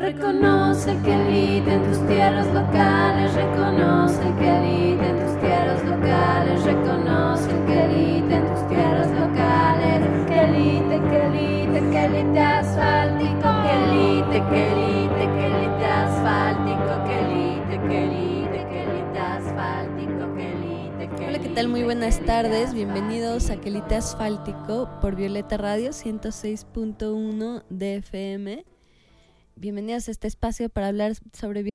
Reconoce que elite en tus tierras locales, reconoce que elite en tus tierras locales, reconoce que elite en tus tierras locales, que elite, que elite, que elite asfáltico, que elite, que elite, que elite asfáltico, que elite, que elite, que elite asfáltico, que elite, que Hola, ¿qué tal? Muy buenas tardes. Bienvenidos a Quelite Asfáltico por Violeta Radio 106.1 de FM. Bienvenidos a este espacio para hablar sobre bi-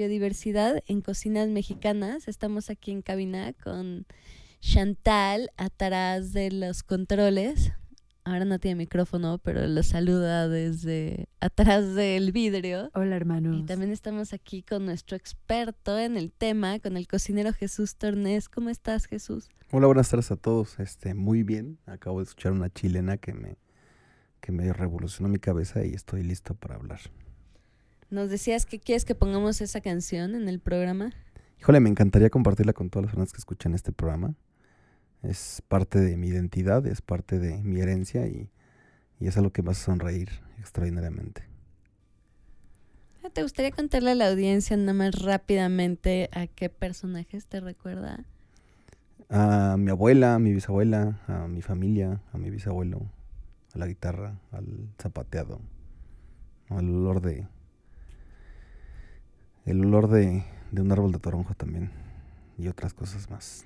biodiversidad en cocinas mexicanas. Estamos aquí en cabina con Chantal atrás de los controles. Ahora no tiene micrófono, pero lo saluda desde atrás del vidrio. Hola hermanos. Y también estamos aquí con nuestro experto en el tema, con el cocinero Jesús Tornés. ¿Cómo estás, Jesús? Hola, buenas tardes a todos. Este, muy bien. Acabo de escuchar una chilena que me, que me revolucionó mi cabeza y estoy listo para hablar. Nos decías que quieres que pongamos esa canción en el programa. Híjole, me encantaría compartirla con todas las personas que escuchan este programa. Es parte de mi identidad, es parte de mi herencia y, y es algo que me hace sonreír extraordinariamente. Ah, ¿Te gustaría contarle a la audiencia nada más rápidamente a qué personajes te recuerda? A mi abuela, a mi bisabuela, a mi familia, a mi bisabuelo, a la guitarra, al zapateado, al olor de... El olor de, de un árbol de toronjo también y otras cosas más.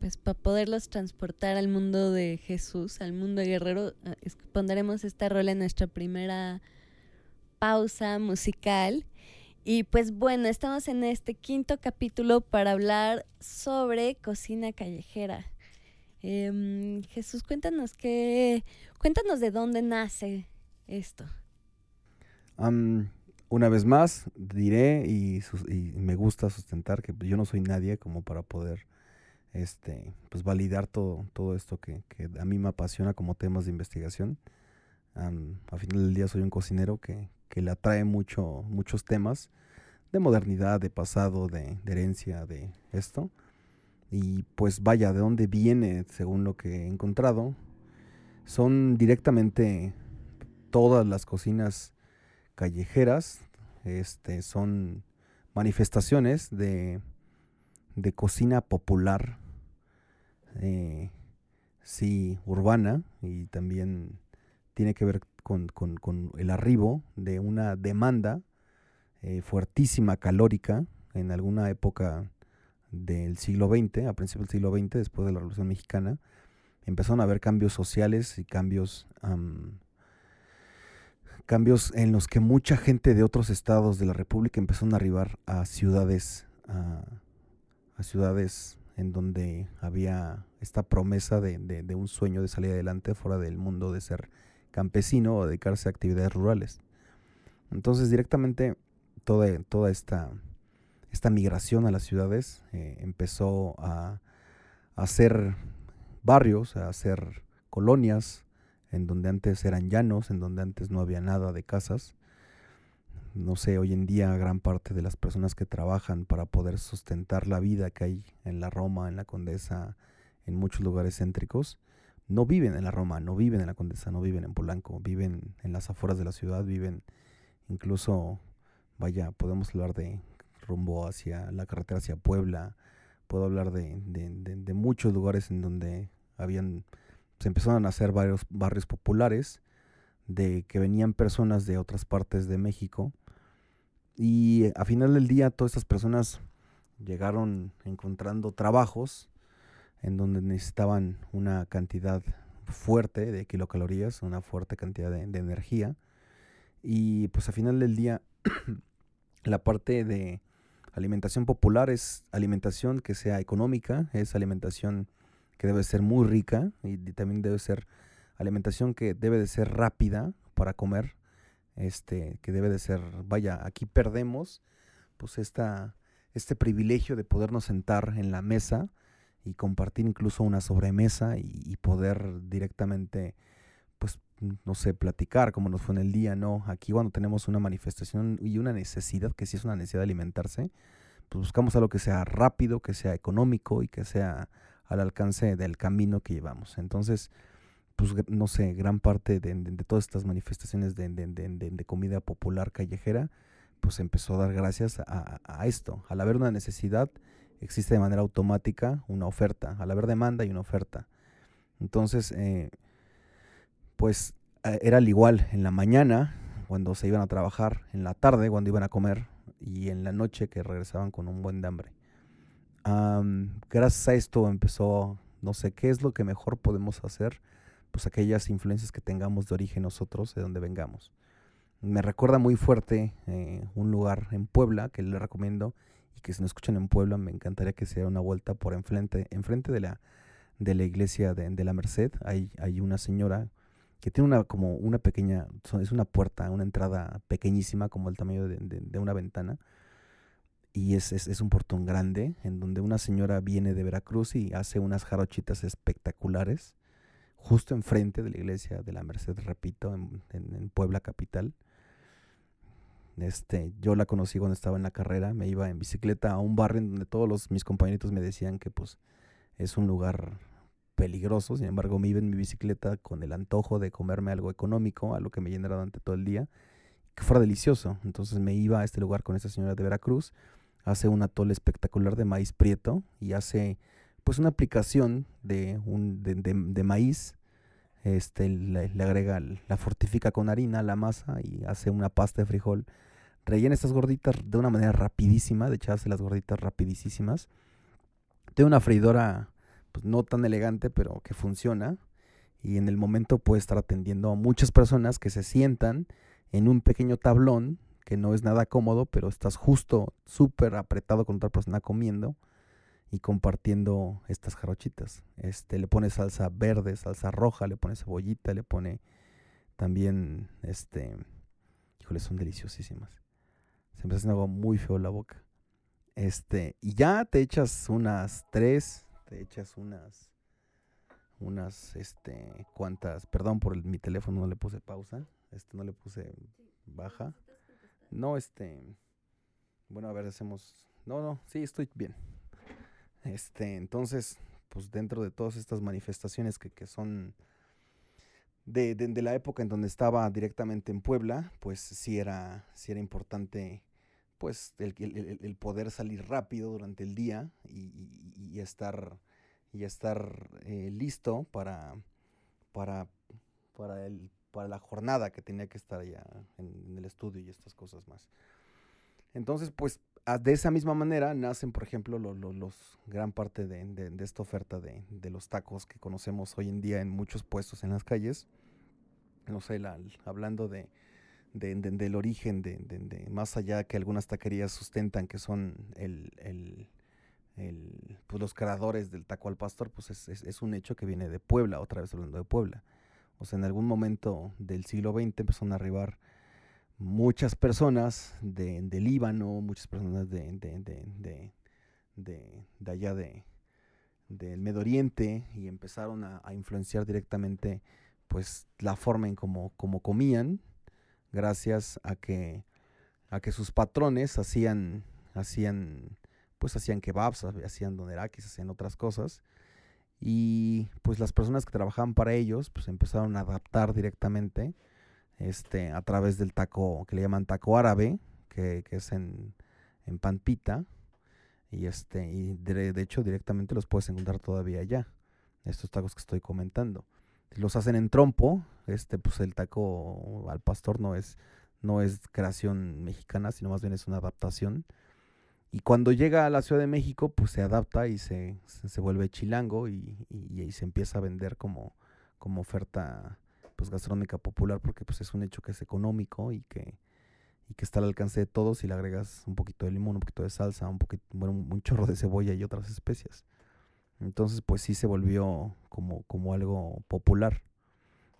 Pues para poderlos transportar al mundo de Jesús, al mundo Guerrero, ah, pondremos esta rola en nuestra primera pausa musical. Y pues bueno, estamos en este quinto capítulo para hablar sobre cocina callejera. Em, Jesús, cuéntanos qué, cuéntanos de dónde nace esto. Una vez más, diré y, me gusta sustentar que yo no soy nadie como para poder este, pues validar todo, todo esto que, a mí me apasiona como temas de investigación. Am, a final del día soy un cocinero que, que le atrae mucho, muchos temas de modernidad, de pasado, de herencia, de esto. Y pues vaya, de dónde viene, según lo que he encontrado, son directamente todas las cocinas callejeras, este, son manifestaciones de, de cocina popular, eh, sí, urbana, y también tiene que ver con, con- con el arribo de una demanda eh, fuertísima, calórica, en alguna época del siglo XX, a principios del siglo XX, después de la Revolución Mexicana, empezaron a haber cambios sociales y cambios am, cambios en los que mucha gente de otros estados de la República empezaron a arribar a ciudades, a, ciudades en donde había esta promesa de, de- de un sueño de salir adelante fuera del mundo de ser campesino o dedicarse a actividades rurales. Entonces directamente toda, toda esta, esta migración a las ciudades eh, empezó a, a hacer barrios, a hacer colonias, en donde antes eran llanos, en donde antes no había nada de casas. No sé, hoy en día gran parte de las personas que trabajan para poder sustentar la vida que hay en la Roma, en la Condesa, en muchos lugares céntricos, no viven en la Roma, no viven en la Condesa, no viven en Polanco, viven en las afueras de la ciudad, viven incluso, vaya, podemos hablar de rumbo hacia la carretera hacia Puebla, puedo hablar de, muchos lugares en donde se empezaron a hacer varios barrios populares de que venían personas de otras partes de México. Y a final del día todas estas personas llegaron encontrando trabajos en donde necesitaban una cantidad fuerte de kilocalorías, una fuerte cantidad de, de energía. Y pues a final del día la parte de alimentación popular es alimentación que sea económica, es alimentación que debe ser muy rica y, también debe ser alimentación que debe de ser rápida para comer, este, que debe de ser, vaya, aquí perdemos pues esta, este privilegio de podernos sentar en la mesa y compartir incluso una sobremesa y poder directamente, pues, no sé, platicar como nos fue en el día, ¿no? Aquí cuando tenemos una manifestación y una necesidad, que sí es una necesidad de alimentarse, pues buscamos algo que sea rápido, que sea económico y que sea al alcance del camino que llevamos. Entonces, pues no sé, gran parte de, todas estas manifestaciones de, comida popular callejera, pues empezó a dar gracias a, esto. Al haber una necesidad, existe de manera automática una oferta. Al haber demanda y una oferta. Entonces, eh, pues era al igual en la mañana, cuando se iban a trabajar, en la tarde, cuando iban a comer, y en la noche que regresaban con un buen hambre. gracias a esto empezó, no sé, ¿qué es lo que mejor podemos hacer? Pues aquellas influencias que tengamos de origen nosotros, de donde vengamos. Me recuerda muy fuerte eh, un lugar en Puebla que le recomiendo y que si no escuchan en Puebla me encantaría que se diera una vuelta por enfrente, enfrente de la, de la iglesia de, de la Merced. Hay, hay una señora que tiene una como una pequeña, es una puerta, una entrada pequeñísima como el tamaño de, una ventana. Y es, es, un portón grande en donde una señora viene de Veracruz y hace unas jarochitas espectaculares justo enfrente de la iglesia de la Merced, repito, en, Puebla capital. Este, yo la conocí cuando estaba en la carrera, me iba en bicicleta a un barrio en donde todos los, mis compañeritos me decían que pues es un lugar peligroso, sin embargo me iba en mi bicicleta con el antojo de comerme algo económico, algo que me llenara durante todo el día, que fuera delicioso. Entonces me iba a este lugar con esta señora de Veracruz, hace un atole espectacular de maíz prieto y hace pues una aplicación de, un, de, maíz, este, le, agrega, la fortifica con harina, la masa y hace una pasta de frijol. Rellena estas gorditas de una manera rapidísima, de echarse las gorditas rapidísimas. Tiene una freidora pues, no tan elegante, pero que funciona. Y en el momento puede estar atendiendo a muchas personas que se sientan en un pequeño tablón, que no es nada cómodo, pero estás justo súper apretado con otra persona comiendo y compartiendo estas jarochitas. Este, le pone salsa verde, salsa roja, le pone cebollita, le pone también, este, híjole, son deliciosísimas. Se me haciendo algo muy feo la boca. Este, y ya te echas unas tres, te echas unas, unas, este, cuantas, perdón por mi teléfono, no le puse pausa, este, no le puse baja. No, este, bueno, a ver, hacemos, no, no, sí, estoy bien. Este, entonces, pues dentro de todas estas manifestaciones que, que son de, de, la época en donde estaba directamente en Puebla, pues sí era, sí era importante pues el, el, poder salir rápido durante el día y, estar, y estar eh, listo para, para, para, el, para la jornada que tenía que estar ya en, el estudio y estas cosas más. Entonces, pues de esa misma manera nacen, por ejemplo, los, gran parte de, de, esta oferta de, de, los tacos que conocemos hoy en día en muchos puestos en las calles. No sé, hablando de, del origen, de, más allá que algunas taquerías sustentan que son el, el, pues los creadores del taco al pastor, pues es, un hecho que viene de Puebla, otra vez hablando de Puebla. O sea, en algún momento del siglo XX empezaron a arribar muchas personas de, Líbano, muchas personas de, de, de allá de, del Medio Oriente y empezaron a, influenciar directamente pues la forma en cómo, cómo comían gracias a que, a que sus patrones hacían, hacían, pues hacían kebabs, hacían donerakis, hacían otras cosas. Y pues las personas que trabajaban para ellos, pues empezaron a adaptar directamente este, a través del taco que le llaman taco árabe, que, es en, en Pampita. Y, este, y de, de, hecho directamente los puedes encontrar todavía allá, estos tacos que estoy comentando los hacen en trompo, este pues el taco al pastor no es no es creación mexicana, sino más bien es una adaptación. Y cuando llega a la Ciudad de México, pues se adapta y se, se, vuelve chilango y, y, se empieza a vender como, como oferta pues gastronómica popular porque pues es un hecho que es económico y que, y que está al alcance de todos y le agregas un poquito de limón, un poquito de salsa, un poquito, bueno, un chorro de cebolla y otras especias. Entonces, pues sí se volvió como, como algo popular.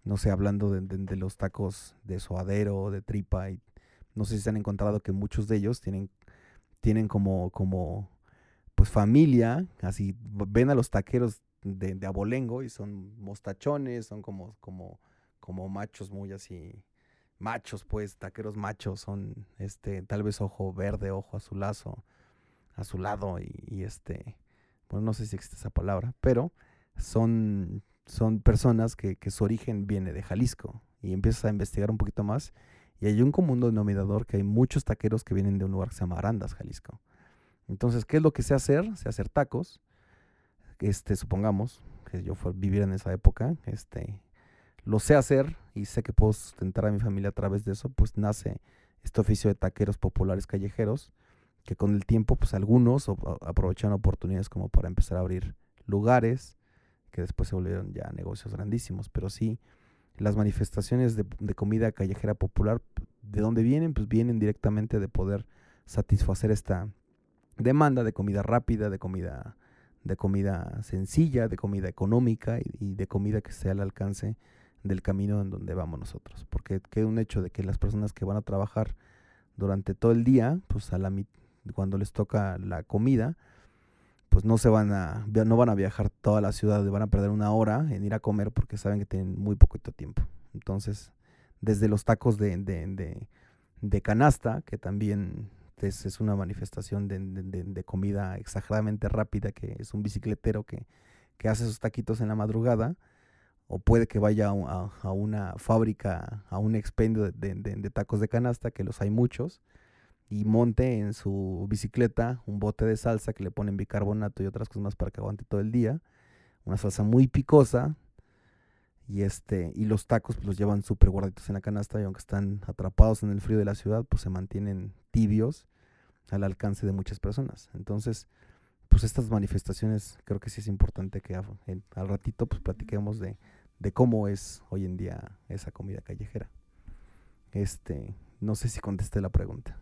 No sé, hablando de, los tacos de suadero, de tripa, y no sé si se han encontrado que muchos de ellos tienen, tienen como, como, pues familia, así, ven a los taqueros de, de abolengo y son mostachones, son como, como, como machos muy así, machos pues, taqueros machos, son este, tal vez ojo verde, ojo azulazo, azulado y, y este, no sé si existe esa palabra, pero son son personas que, su origen viene de Jalisco y empiezas a investigar un poquito más y hay un común denominador que hay muchos taqueros que vienen de un lugar que se llama Arandas, Jalisco. Entonces, ¿qué es lo que sé hacer? Sé hacer tacos. Este, supongamos que yo fuera vivir en esa época, este, lo sé hacer y sé que puedo sustentar a mi familia a través de eso, pues nace este oficio de taqueros populares callejeros, que con el tiempo, pues algunos aprovechan oportunidades como para empezar a abrir lugares, que después se volvieron ya negocios grandísimos, pero sí, las manifestaciones de, comida callejera popular, ¿de dónde vienen? Pues vienen directamente de poder satisfacer esta demanda de comida rápida, de comida, de comida sencilla, de comida económica y, de comida que esté al alcance del camino en donde vamos nosotros. Porque queda un hecho de que las personas que van a trabajar durante todo el día, pues a la cuando les toca la comida, pues no se van a no van a viajar toda la ciudad, van a perder una hora en ir a comer porque saben que tienen muy poquito tiempo. Entonces, desde los tacos de, de, de canasta, que también es, una manifestación de, comida exageradamente rápida, que es un bicicletero que, hace sus taquitos en la madrugada, o puede que vaya a, una fábrica, a un expendio de, tacos de canasta, que los hay muchos, y monte en su bicicleta un bote de salsa que le ponen bicarbonato y otras cosas más para que aguante todo el día, una salsa muy picosa, y este y los tacos pues, los llevan súper guarditos en la canasta y aunque están atrapados en el frío de la ciudad pues se mantienen tibios al alcance de muchas personas. Entonces pues estas manifestaciones creo que sí es importante que al ratito pues platiquemos de, de, cómo es hoy en día esa comida callejera. Este no sé si contesté la pregunta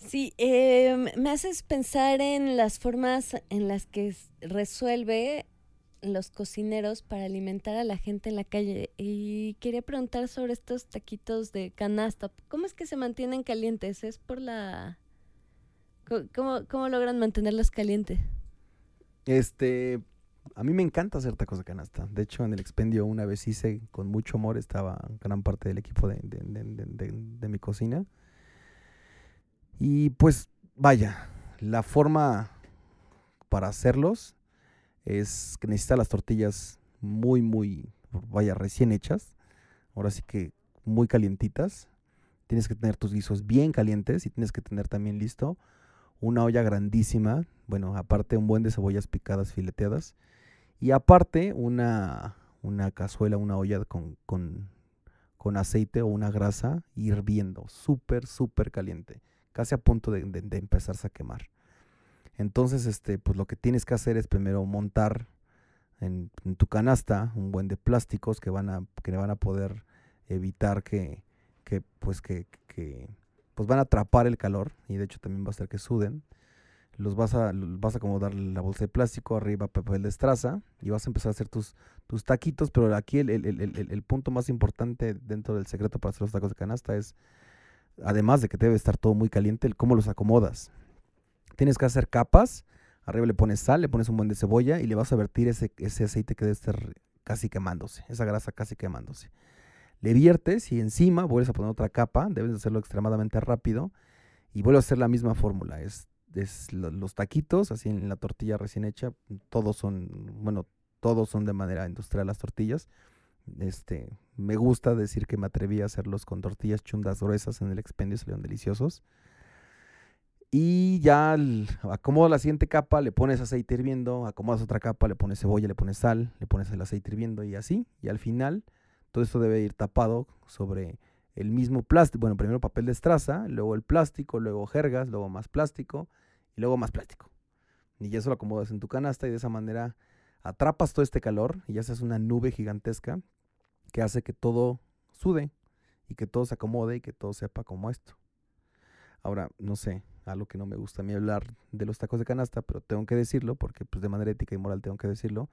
Sí, eh, me haces pensar en las formas en las que resuelve los cocineros para alimentar a la gente en la calle. Y quería preguntar sobre estos taquitos de canasta. ¿Cómo es que se mantienen calientes? ¿Es por la... ¿Cómo, cómo logran mantenerlos calientes? Este, a mí me encanta hacer tacos de canasta. De hecho, en el expendio una vez hice con mucho amor, estaba gran parte del equipo de, de mi cocina. Y pues, vaya, la forma para hacerlos es que necesita las tortillas muy, muy, vaya, recién hechas. Ahora sí que muy calientitas. Tienes que tener tus guisos bien calientes y tienes que tener también listo una olla grandísima. Bueno, aparte un buen de cebollas picadas, fileteadas. Y aparte una, una cazuela, una olla con, con, con aceite o una grasa hirviendo. Súper, súper caliente. Casi a punto de, de empezarse a quemar. Entonces, este, pues lo que tienes que hacer es primero montar en, tu canasta un buen de plásticos que van a, que van a poder evitar que, que pues que, que, pues van a atrapar el calor y de hecho también va a hacer que suden. Los vas a, vas a acomodar la bolsa de plástico, arriba papel de estraza y vas a empezar a hacer tus, tus taquitos, pero aquí el, el, el, el punto más importante dentro del secreto para hacer los tacos de canasta es, además de que debe estar todo muy caliente, cómo los acomodas. Tienes que hacer capas. Arriba le pones sal, le pones un buen de cebolla y le vas a vertir ese, ese aceite que debe estar casi quemándose, esa grasa casi quemándose. Le viertes y encima vuelves a poner otra capa, debes hacerlo extremadamente rápido y vuelves a hacer la misma fórmula. Es, es los taquitos, así en la tortilla recién hecha, todos son, bueno, todos son de manera industrial las tortillas. Este, me gusta decir que me atreví a hacerlos con tortillas chundas gruesas en el expendio, salieron deliciosos. Y ya acomodas la siguiente capa, le pones aceite hirviendo, acomodas otra capa, le pones cebolla, le pones sal, le pones el aceite hirviendo y así. Y al final todo esto debe ir tapado sobre el mismo plástico. Bueno, primero papel de estraza, luego el plástico, luego jergas, luego más plástico y luego más plástico. Y ya eso lo acomodas en tu canasta y de esa manera atrapas todo este calor y haces una nube gigantesca que hace que todo sude y que todo se acomode y que todo sepa como esto. Ahora, no sé, algo que no me gusta a mí hablar de los tacos de canasta, pero tengo que decirlo porque pues de manera ética y moral tengo que decirlo.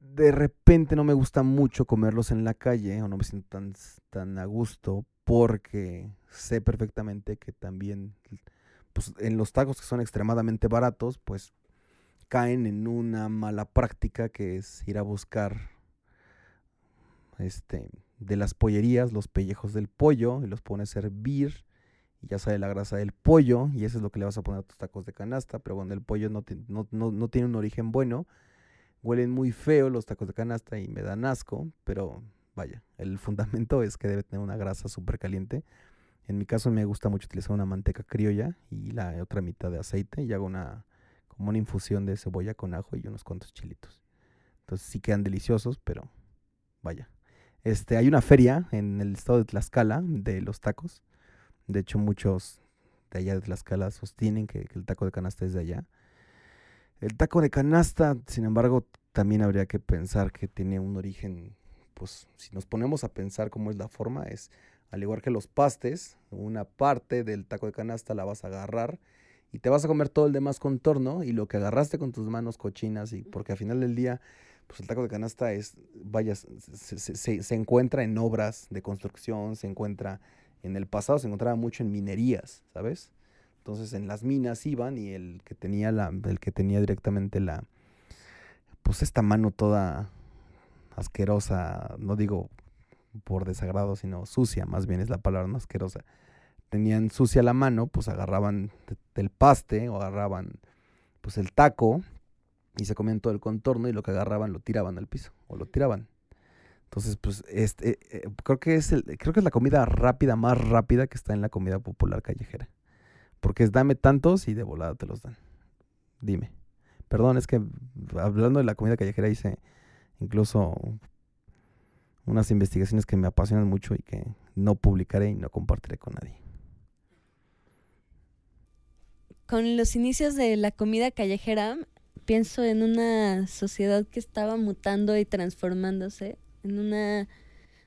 De repente no me gusta mucho comerlos en la calle o no me siento tan, tan a gusto porque sé perfectamente que también pues, en los tacos que son extremadamente baratos, pues caen en una mala práctica que es ir a buscar este de las pollerías los pellejos del pollo y los pones a hervir ya sale la grasa del pollo y eso es lo que le vas a poner a tus tacos de canasta, pero cuando el pollo no, no, tiene un origen bueno, huelen muy feo los tacos de canasta y me dan asco, pero vaya, el fundamento es que debe tener una grasa súper caliente. En mi caso me gusta mucho utilizar una manteca criolla y la otra mitad de aceite y hago una como una infusión de cebolla con ajo y unos cuantos chilitos. Entonces sí quedan deliciosos, pero vaya. Este, hay una feria en el estado de Tlaxcala de los tacos. De hecho, muchos de allá de Tlaxcala sostienen que, que el taco de canasta es de allá. El taco de canasta, sin embargo, también habría que pensar que tiene un origen, pues si nos ponemos a pensar cómo es la forma, es al igual que los pastes, una parte del taco de canasta la vas a agarrar y te vas a comer todo el demás contorno y lo que agarraste con tus manos cochinas y porque al final del día pues el taco de canasta es, vaya, se, se, encuentra en obras de construcción, se encuentra, en el pasado se encontraba mucho en minerías, ¿sabes? Entonces en las minas iban y el que tenía la, el que tenía directamente la, pues esta mano toda asquerosa, no digo por desagrado, sino sucia, más bien es la palabra no asquerosa. Tenían sucia la mano, pues agarraban del paste o agarraban pues el taco y se comían todo el contorno y lo que agarraban lo tiraban al piso o lo tiraban. Entonces, pues este eh, creo que es el, creo que es la comida rápida más rápida que está en la comida popular callejera. Porque es dame tantos y de volada te los dan. Dime. Perdón, es que hablando de la comida callejera hice incluso unas investigaciones que me apasionan mucho y que no publicaré y no compartiré con nadie. Con los inicios de la comida callejera, pienso en una sociedad que estaba mutando y transformándose, en una,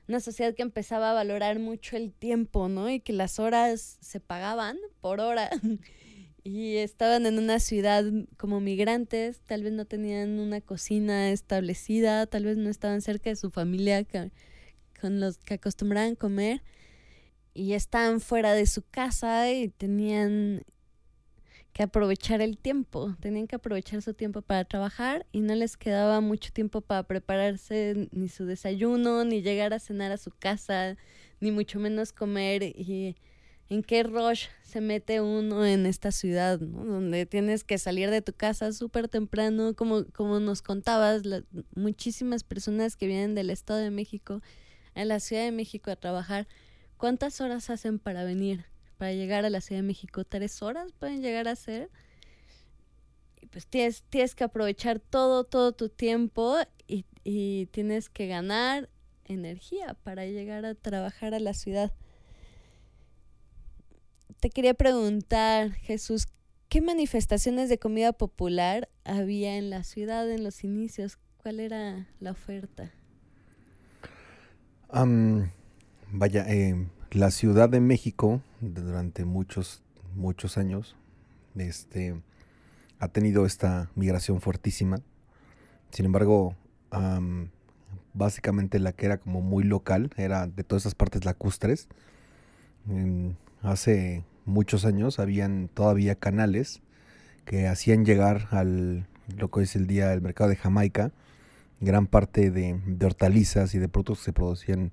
una sociedad que empezaba a valorar mucho el tiempo, ¿no? Y que las horas se pagaban por hora. y estaban en una ciudad como migrantes, tal vez no tenían una cocina establecida, tal vez no estaban cerca de su familia con los que acostumbraban comer y estaban fuera de su casa y tenían que aprovechar el tiempo, tenían que aprovechar su tiempo para trabajar y no les quedaba mucho tiempo para prepararse ni su desayuno, ni llegar a cenar a su casa, ni mucho menos comer y en qué rush se mete uno en esta ciudad, ¿no? Donde tienes que salir de tu casa súper temprano, como, como nos contabas, muchísimas personas que vienen del Estado de México a la Ciudad de México a trabajar, ¿cuántas horas hacen para venir, para llegar a la Ciudad de México? ¿Tres horas pueden llegar a ser? Y pues tienes, tienes que aprovechar todo, todo tu tiempo y, y tienes que ganar energía para llegar a trabajar a la ciudad te quería preguntar, Jesús, ¿qué manifestaciones de comida popular había en la ciudad en los inicios? ¿Cuál era la oferta? vaya, eh, la Ciudad de México durante muchos, muchos años este, ha tenido esta migración fuertísima. Sin embargo, básicamente la que era como muy local era de todas esas partes lacustres hace muchos años habían todavía canales que hacían llegar al lo que es el día del mercado de Jamaica gran parte de, hortalizas y de productos que se producían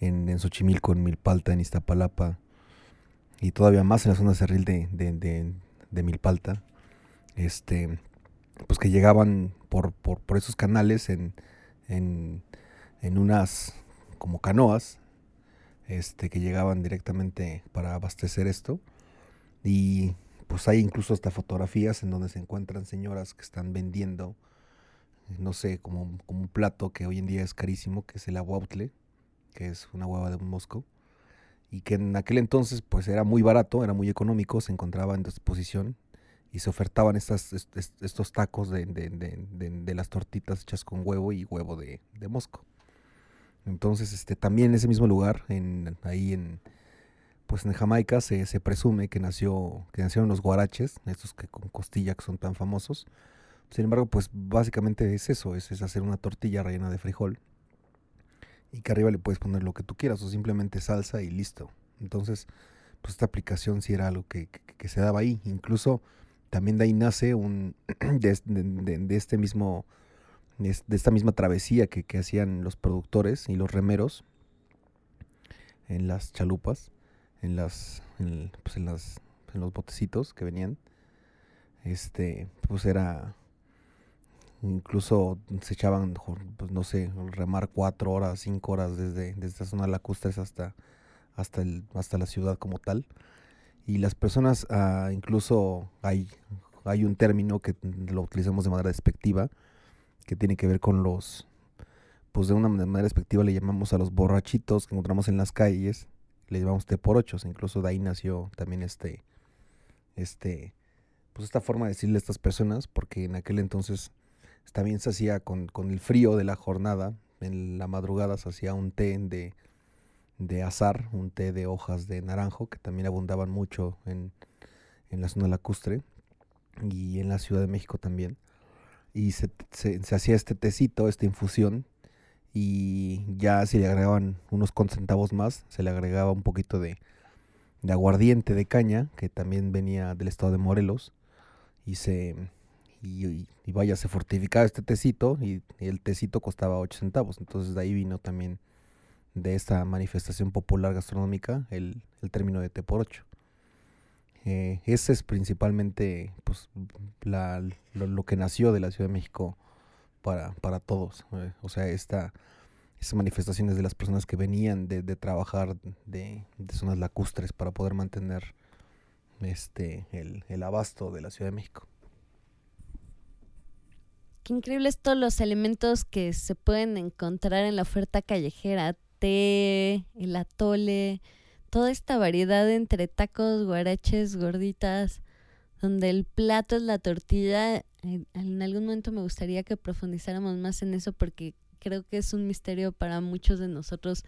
en, en, Xochimilco, en Milpalta, en Iztapalapa y todavía más en la zona cerril de, de, Milpalta, este, pues que llegaban por, por, por esos canales en, en, en unas como canoas este, que llegaban directamente para abastecer esto. Y pues hay incluso hasta fotografías en donde se encuentran señoras que están vendiendo, no sé, como, como un plato que hoy en día es carísimo, que es el aguautle, que es una hueva de un. Y que en aquel entonces pues era muy barato, era muy económico, se encontraba en disposición y se ofertaban estas, estos tacos de, de, de, de, las tortitas hechas con huevo y huevo de, mosco. Entonces, este, también en ese mismo lugar, en, ahí en, pues en Jamaica se, se, presume que nació, que nacieron los guaraches, estos que con costilla que son tan famosos. Sin embargo, pues básicamente es eso, es, es hacer una tortilla rellena de frijol y que arriba le puedes poner lo que tú quieras o simplemente salsa y listo. Entonces, pues esta aplicación sí era algo que, se daba ahí. Incluso también de ahí nace un de, de, de este mismo de esta misma travesía que, hacían los productores y los remeros en las chalupas, en las, pues en las, en los botecitos que venían, este, pues era incluso se echaban, pues no sé, remar cuatro horas, cinco horas desde, desde zona lacustres hasta, hasta, el, hasta la ciudad como tal. Y las personas, ah, incluso hay, hay un término que lo utilizamos de manera despectiva, que tiene que ver con los, pues de una manera despectiva le llamamos a los borrachitos que encontramos en las calles, le llamamos T por incluso de ahí nació también este, este, pues esta forma de decirle a estas personas, porque en aquel entonces también se hacía con, con el frío de la jornada, en la madrugada se hacía un té de, de azar, un té de hojas de naranjo, que también abundaban mucho en, en la zona lacustre y en la Ciudad de México también. Y se, se, se hacía este tecito, esta infusión, y ya se le agregaban unos centavos más, se le agregaba un poquito de, de aguardiente de caña, que también venía del estado de Morelos, y se y, vaya, se fortificaba este tecito y, el tecito costaba 8 centavos. Entonces de ahí vino también de esta manifestación popular gastronómica el, el término de té por 8. Eh, ese es principalmente pues, la, lo, que nació de la Ciudad de México para, para todos. Eh, o sea, esta, esas manifestaciones de las personas que venían de, de trabajar de, de, zonas lacustres para poder mantener este el, el abasto de la Ciudad de México. Qué increíbles todos los elementos que se pueden encontrar en la oferta callejera. Té, el atole, toda esta variedad entre tacos, guaraches, gorditas, donde el plato es la tortilla. En algún momento me gustaría que profundizáramos más en eso porque creo que es un misterio para muchos de nosotros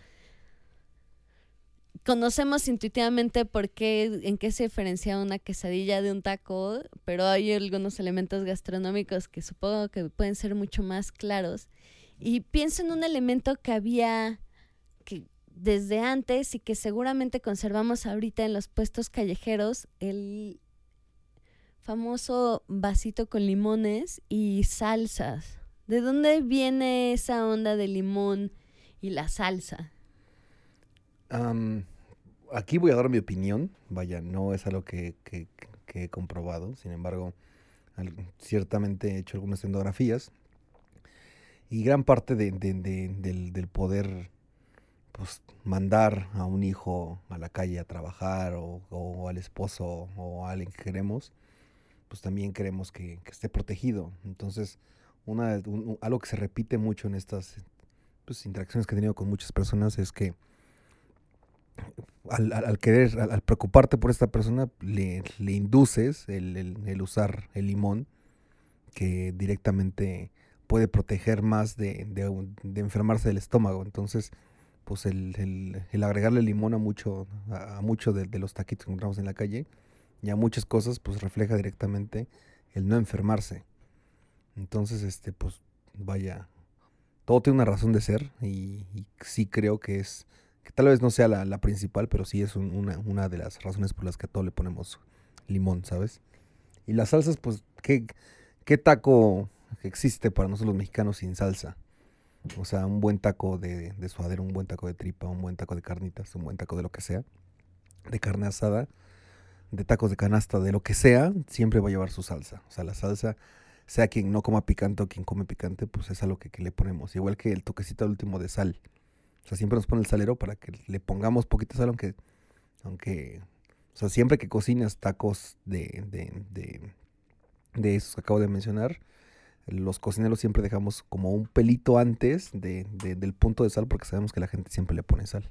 conocemos intuitivamente por qué, en qué se diferencia una quesadilla de un taco, pero hay algunos elementos gastronómicos que supongo que pueden ser mucho más claros. Y pienso en un elemento que había que desde antes y que seguramente conservamos ahorita en los puestos callejeros, el famoso vasito con limones y salsas. ¿De dónde viene esa onda de limón y la salsa? Aquí voy a dar mi opinión. Vaya, no es algo que, he comprobado. Sin embargo, ciertamente he hecho algunas etnografías. Y gran parte de, del, poder pues, mandar a un hijo a la calle a trabajar o, al esposo o a alguien que queremos, pues también queremos que, que esté protegido. Entonces, una, algo que se repite mucho en estas pues, interacciones que he tenido con muchas personas es que al, querer, al, preocuparte por esta persona, le, induces el, usar el limón, que directamente puede proteger más de, enfermarse del estómago. Entonces, pues el, agregarle limón a mucho, a, mucho de, los taquitos que encontramos en la calle y a muchas cosas, pues refleja directamente el no enfermarse. Entonces, este, pues vaya, todo tiene una razón de ser y sí creo que es que tal vez no sea la, principal, pero sí es una, de las razones por las que a todo le ponemos limón, ¿sabes? Y las salsas, pues, ¿qué, qué taco existe para nosotros los mexicanos sin salsa? O sea, un buen taco de, de suadero, un buen taco de tripa, un buen taco de carnitas, un buen taco de lo que sea, de carne asada, de tacos de canasta, de lo que sea, siempre va a llevar su salsa. O sea, la salsa, sea quien no coma picante o quien come picante, pues es algo que, que le ponemos. Igual que el toquecito último de sal. O sea, siempre nos pone el salero para que le pongamos poquito sal, aunque, aunque, o sea, siempre que cocinas tacos de, de, de, de esos que acabo de mencionar, los cocineros siempre dejamos como un pelito antes de, del punto de sal porque sabemos que la gente siempre le pone sal.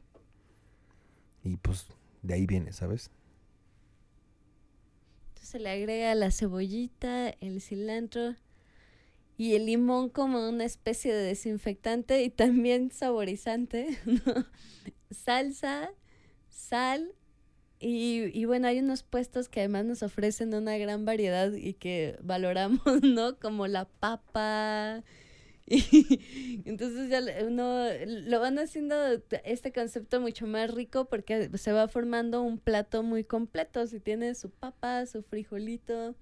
Y pues de ahí viene, ¿sabes? Entonces se le agrega la cebollita, el cilantro, y el limón como una especie de desinfectante y también saborizante, salsa, sal y, y, bueno, hay unos puestos que además nos ofrecen una gran variedad y que valoramos, ¿no? Como la papa. Entonces ya uno lo van haciendo este concepto mucho más rico porque se va formando un plato muy completo. Si tiene su papa, su frijolito,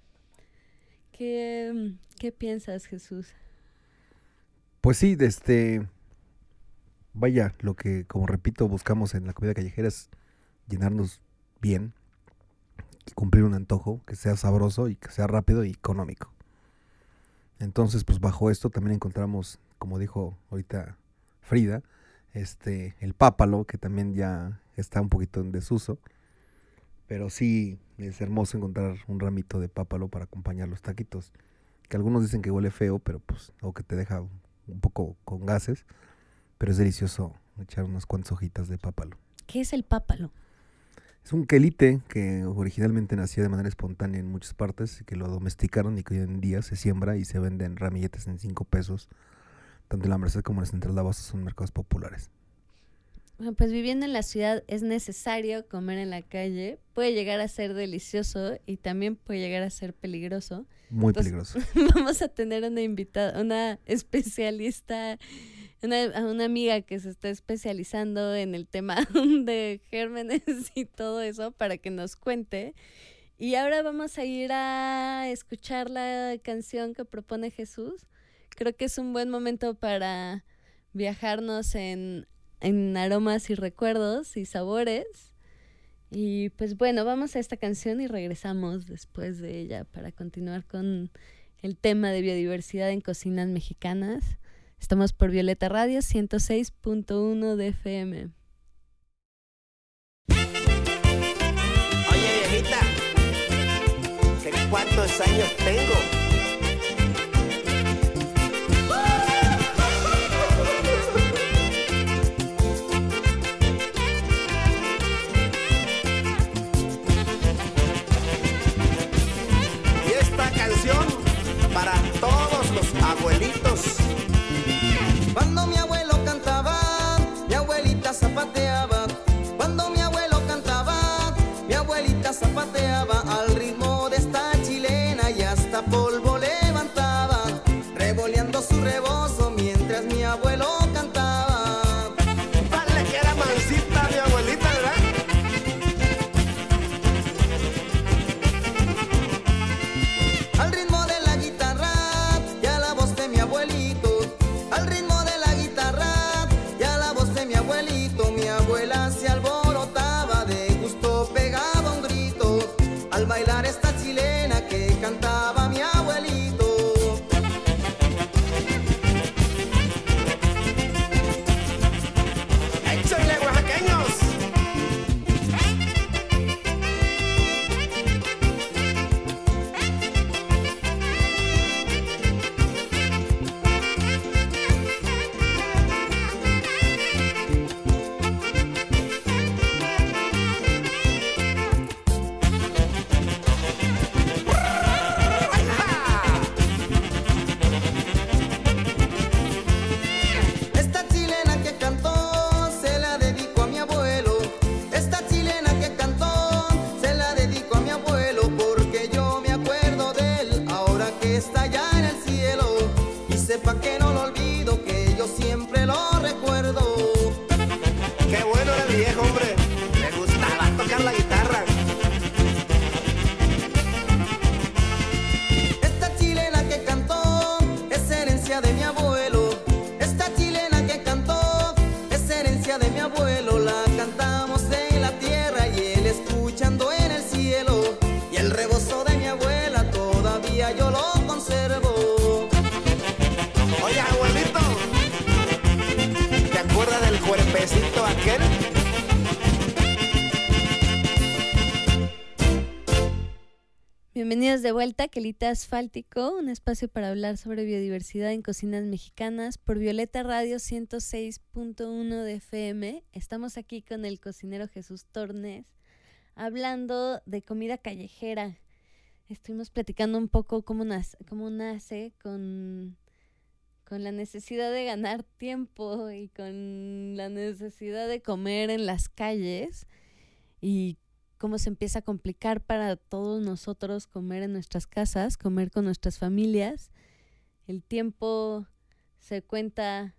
¿Qué, qué piensas, Jesús? Pues sí, este. Vaya, lo que, como repito, buscamos en la comida callejera es llenarnos bien, cumplir un antojo que sea sabroso y que sea rápido y económico. Entonces, pues bajo esto también encontramos, como dijo ahorita Frida, este, el pápalo, que también ya está un poquito en desuso. Pero sí es hermoso encontrar un ramito de pápalo para acompañar los taquitos. Que algunos dicen que huele feo, pero pues, o que te deja un poco con gases. Pero es delicioso echar unas cuantas hojitas de pápalo. ¿Qué es el pápalo? Es un quelite que originalmente nacía de manera espontánea en muchas partes y que lo domesticaron y que hoy en día se siembra y se vende en ramilletes en 5 pesos. Tanto en la Merced como en la Central de Abastos son mercados populares. Pues viviendo en la ciudad es necesario comer en la calle. Puede llegar a ser delicioso y también puede llegar a ser peligroso. Muy peligroso. Vamos a tener una invitada, una especialista, una, una amiga que se está especializando en el tema de gérmenes y todo eso para que nos cuente. Y ahora vamos a ir a escuchar la canción que propone Jesús. Creo que es un buen momento para viajarnos en, en aromas y recuerdos y sabores. Y pues bueno, vamos a esta canción y regresamos después de ella para continuar con el tema de biodiversidad en cocinas mexicanas. Estamos por Violeta Radio 106.1 de FM. Oye, viejita, ¿qué cuántos años tengo? Abuelitos. De vuelta Quelita Asfáltico, un espacio para hablar sobre biodiversidad en cocinas mexicanas por Violeta Radio 106.1 de FM. Estamos aquí con el cocinero Jesús Tornes hablando de comida callejera. Estuvimos platicando un poco cómo nace, cómo nace con, con la necesidad de ganar tiempo y con la necesidad de comer en las calles y cómo se empieza a complicar para todos nosotros comer en nuestras casas, comer con nuestras familias. El tiempo se cuenta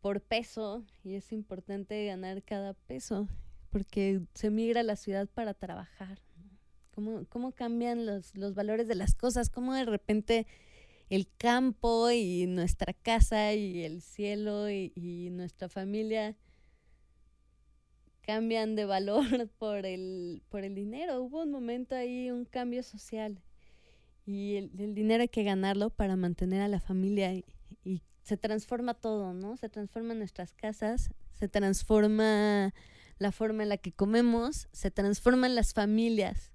por peso y es importante ganar cada peso porque se migra a la ciudad para trabajar. ¿Cómo, cómo cambian los, los valores de las cosas? ¿Cómo de repente el campo y nuestra casa y el cielo y, y nuestra familia cambian de valor por el, por el dinero. Hubo un momento ahí, un cambio social. y el, el dinero hay que ganarlo para mantener a la familia y, se transforma todo, ¿no? Se transforman nuestras casas, se transforma la forma en la que comemos, se transforman las familias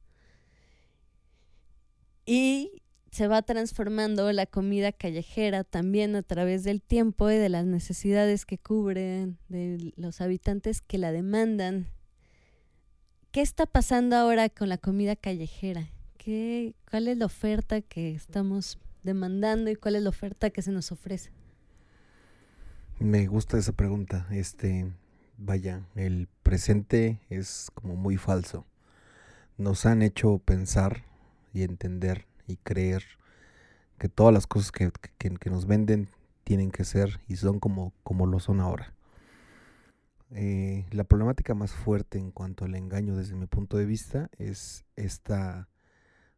y se va transformando la comida callejera también a través del tiempo y de las necesidades que cubren, de los habitantes que la demandan. ¿Qué está pasando ahora con la comida callejera? ¿Qué, ¿Cuál es la oferta que estamos demandando y cuál es la oferta que se nos ofrece? Me gusta esa pregunta. Este, vaya, el presente es como muy falso. Nos han hecho pensar y entender y creer que todas las cosas que, que- nos venden tienen que ser y son como, como lo son ahora. Eh, la problemática más fuerte en cuanto al engaño desde mi punto de vista es esta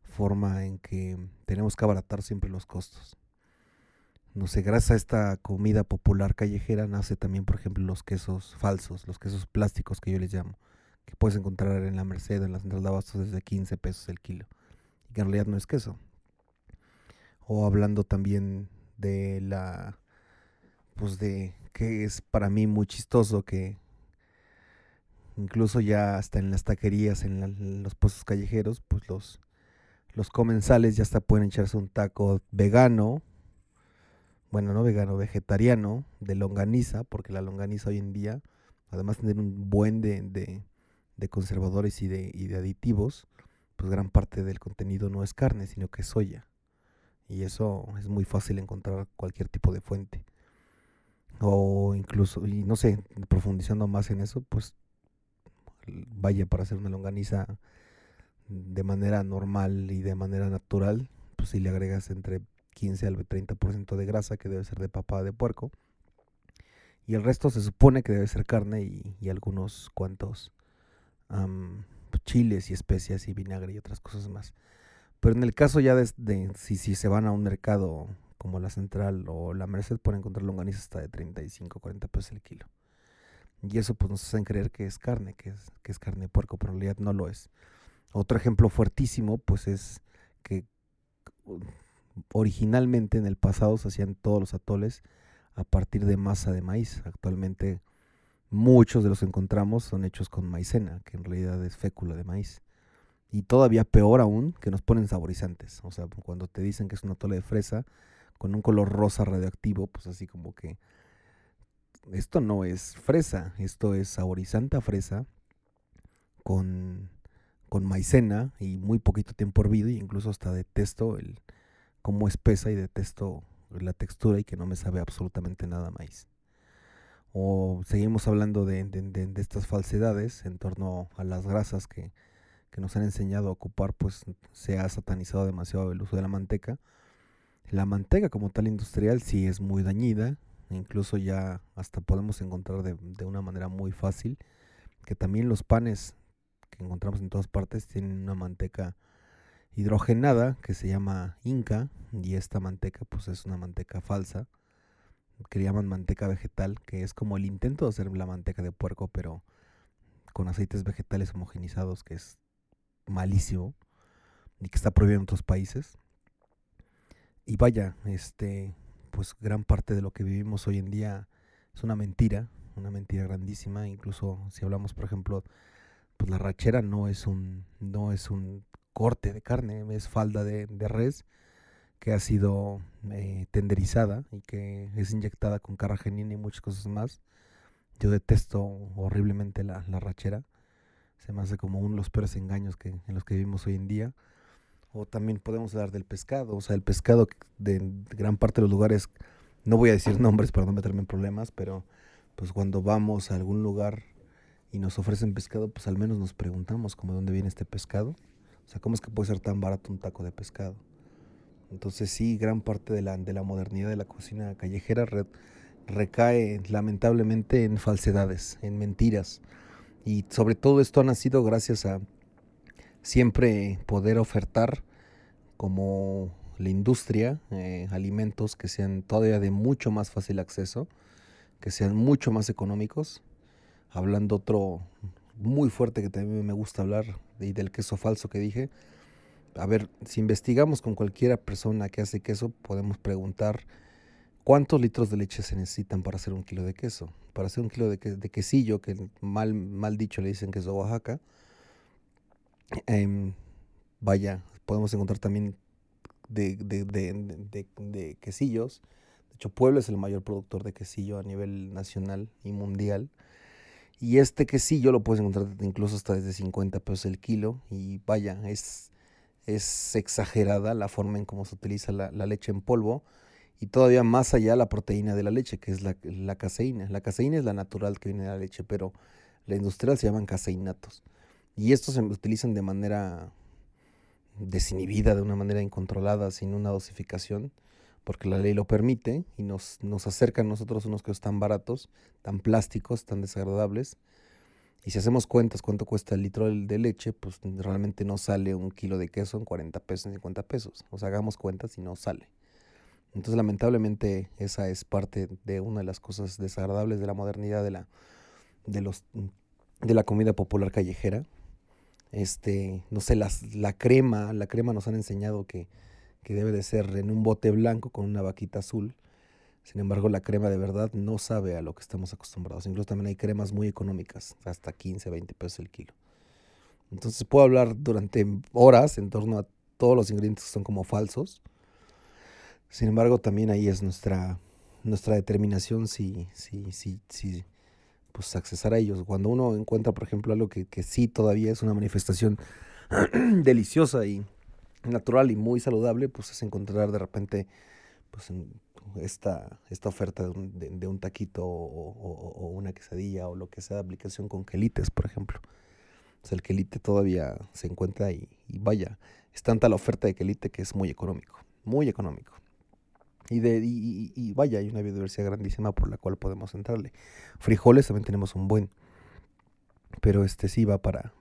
forma en que tenemos que abaratar siempre los costos. No sé, gracias a esta comida popular callejera nace también, por ejemplo, los quesos falsos, los quesos plásticos que yo les llamo, que puedes encontrar en la Merced, en la central de abastos desde 15 pesos el kilo, que en realidad no es queso. O hablando también de la, pues de que es para mí muy chistoso que incluso ya hasta en las taquerías, en, los puestos callejeros, pues los, los comensales ya hasta pueden echarse un taco vegano, bueno, no vegano, vegetariano, de longaniza, porque la longaniza hoy en día, además de tener un buen de, de- de conservadores y de, y de aditivos, pues gran parte del contenido no es carne, sino que es soya. Y eso es muy fácil encontrar cualquier tipo de fuente. O incluso, y no sé, profundizando más en eso, pues vaya para hacer una longaniza de manera normal y de manera natural, pues si le agregas entre 15 al 30% de grasa que debe ser de papada de puerco. Y el resto se supone que debe ser carne y, y algunos cuantos am, chiles y especias y vinagre y otras cosas más. Pero en el caso ya de, si, si se van a un mercado como la Central o la Merced pueden encontrar longaniza hasta de 35, 40 pesos el kilo. Y eso pues nos hacen creer que es carne, que es, que es carne de puerco, pero en realidad no lo es. Otro ejemplo fuertísimo pues es que originalmente en el pasado se hacían todos los atoles a partir de masa de maíz. Actualmente muchos de los que encontramos son hechos con maicena, que en realidad es fécula de maíz. Y todavía peor aún, que nos ponen saborizantes. O sea, cuando te dicen que es un atole de fresa con un color rosa radioactivo, pues así como que esto no es fresa, esto es saborizante fresa con, con maicena y muy poquito tiempo hervido y incluso hasta detesto el cómo espesa y detesto la textura y que no me sabe absolutamente nada maíz. O seguimos hablando de, de- de- estas falsedades en torno a las grasas que, que nos han enseñado a ocupar, pues se ha satanizado demasiado el uso de la manteca. La manteca como tal industrial sí es muy dañida, incluso ya hasta podemos encontrar de, de una manera muy fácil que también los panes que encontramos en todas partes tienen una manteca hidrogenada que se llama Inca y esta manteca pues es una manteca falsa que llaman manteca vegetal que es como el intento de hacer la manteca de puerco pero con aceites vegetales homogenizados que es malísimo y que está prohibido en otros países. Y vaya este pues gran parte de lo que vivimos hoy en día es una mentira una mentira grandísima. Incluso si hablamos por ejemplo pues la rachera no es un no es un corte de carne, es falda de, de res que ha sido eh, tenderizada y que es inyectada con carragenina y muchas cosas más. Yo detesto horriblemente la, la rachera. Se me hace como uno de los peores engaños en los que vivimos hoy en día. O también podemos hablar del pescado. O sea, el pescado de, gran parte de los lugares, no voy a decir nombres para no meterme en problemas, pero pues cuando vamos a algún lugar y nos ofrecen pescado, pues al menos nos preguntamos como de dónde viene este pescado. O sea, ¿cómo es que puede ser tan barato un taco de pescado? Entonces sí, gran parte de la, de la modernidad de la cocina callejera re- recae lamentablemente en falsedades, en mentiras. Y sobre todo esto ha nacido gracias a siempre poder ofertar como la industria eh, alimentos que sean todavía de mucho más fácil acceso, que sean mucho más económicos. Hablando otro muy fuerte que también me gusta hablar y del queso falso que dije, a ver, si investigamos con cualquiera persona que hace queso, podemos preguntar cuántos litros de leche se necesitan para hacer un kilo de queso. Para hacer un kilo de, de quesillo, que mal, mal dicho le dicen queso Oaxaca, em, vaya, podemos encontrar también de- de quesillos. De hecho, Puebla es el mayor productor de quesillo a nivel nacional y mundial. Y este quesillo lo puedes encontrar incluso hasta desde 50 pesos el kilo. Y vaya, es, es exagerada la forma en cómo se utiliza la, la leche en polvo. Y todavía más allá la proteína de la leche, que es la, la caseína. La caseína es la natural que viene de la leche, pero la industrial se llaman caseinatos. Y estos se utilizan de manera desinhibida, de una manera incontrolada, sin una dosificación, porque la ley lo permite y nos, nos acerca a nosotros unos que tan baratos, tan plásticos, tan desagradables. Y si hacemos cuentas cuánto cuesta el litro de leche, pues realmente no sale un kilo de queso en 40 pesos, en 50 pesos. O sea, hagamos cuentas y no sale. Entonces, lamentablemente, esa es parte de una de las cosas desagradables de la modernidad de la, de los, de la comida popular callejera. Este, no sé, las, la crema, la crema nos han enseñado que, que debe de ser en un bote blanco con una vaquita azul. Sin embargo, la crema de verdad no sabe a lo que estamos acostumbrados. Incluso también hay cremas muy económicas, hasta 15, 20 pesos el kilo. Entonces puedo hablar durante horas en torno a todos los ingredientes que son como falsos. Sin embargo, también ahí es nuestra, nuestra determinación si, si, si, si pues accesar a ellos. Cuando uno encuentra, por ejemplo, algo que, que sí todavía es una manifestación deliciosa y natural y muy saludable, pues es encontrar de repente pues esta, esta oferta de un, de, un taquito o, una quesadilla o lo que sea de aplicación con quelites, por ejemplo. O sea, el quelite todavía se encuentra y, y vaya, es tanta la oferta de quelite que es muy económico, muy económico. Y, de, y vaya, hay una biodiversidad grandísima por la cual podemos entrarle. Frijoles también tenemos un buen. Pero este sí va para,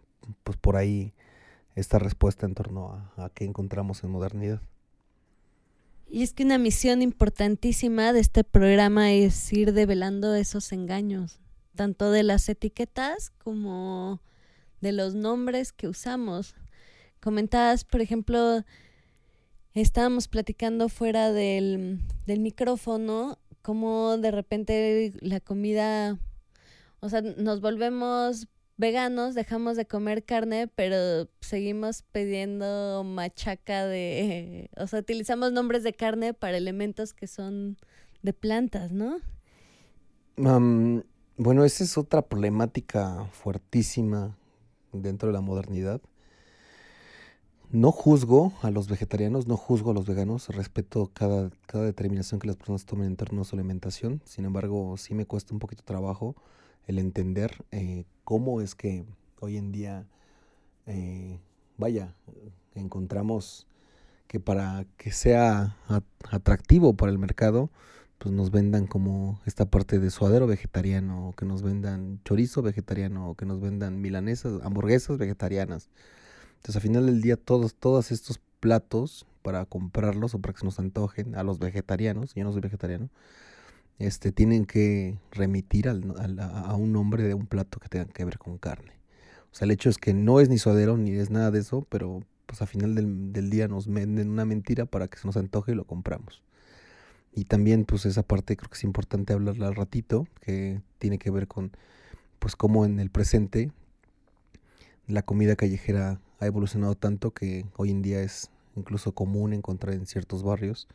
pues por ahí, esta respuesta en torno a, a qué encontramos en modernidad. Y es que una misión importantísima de este programa es ir develando esos engaños, tanto de las etiquetas como de los nombres que usamos. Comentabas, por ejemplo, estábamos platicando fuera del, del micrófono, cómo de repente la comida, o sea, nos volvemos veganos, dejamos de comer carne, pero seguimos pidiendo machaca de, o sea, utilizamos nombres de carne para elementos que son de plantas, ¿no? Bueno, esa es otra problemática fuertísima dentro de la modernidad. No juzgo a los vegetarianos, no juzgo a los veganos, respeto cada, cada determinación que las personas tomen en torno a su alimentación. Sin embargo, sí me cuesta un poquito trabajo el entender eh, cómo es que hoy en día, eh, vaya, encontramos que para que sea at- atractivo para el mercado, pues nos vendan como esta parte de suadero vegetariano, que nos vendan chorizo vegetariano, que nos vendan milanesas, hamburguesas vegetarianas. Entonces, al final del día, todos, todos estos platos para comprarlos o para que se nos antojen a los vegetarianos, yo no soy vegetariano, este, tienen que remitir a, a un nombre de un plato que tenga que ver con carne. O sea, el hecho es que no es ni suadero ni es nada de eso, pero pues al final del, día nos venden una mentira para que se nos antoje y lo compramos. Y también pues esa parte creo que es importante hablarla al ratito, que tiene que ver con pues cómo en el presente la comida callejera ha evolucionado tanto que hoy en día es incluso común encontrar en ciertos barrios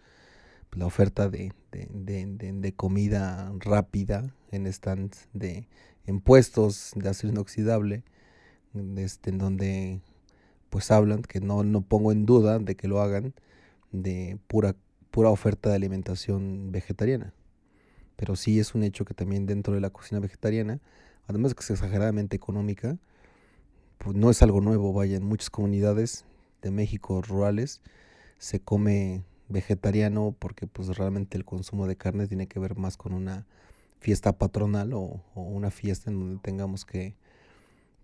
la oferta de, de, de- de- comida rápida en stands de en puestos de acero inoxidable este, en donde pues hablan que no, no pongo en duda de que lo hagan de pura pura oferta de alimentación vegetariana. Pero sí es un hecho que también dentro de la cocina vegetariana además de que es exageradamente económica pues no es algo nuevo, vaya, en muchas comunidades de México rurales se come vegetariano porque pues realmente el consumo de carne tiene que ver más con una fiesta patronal o, una fiesta en donde tengamos que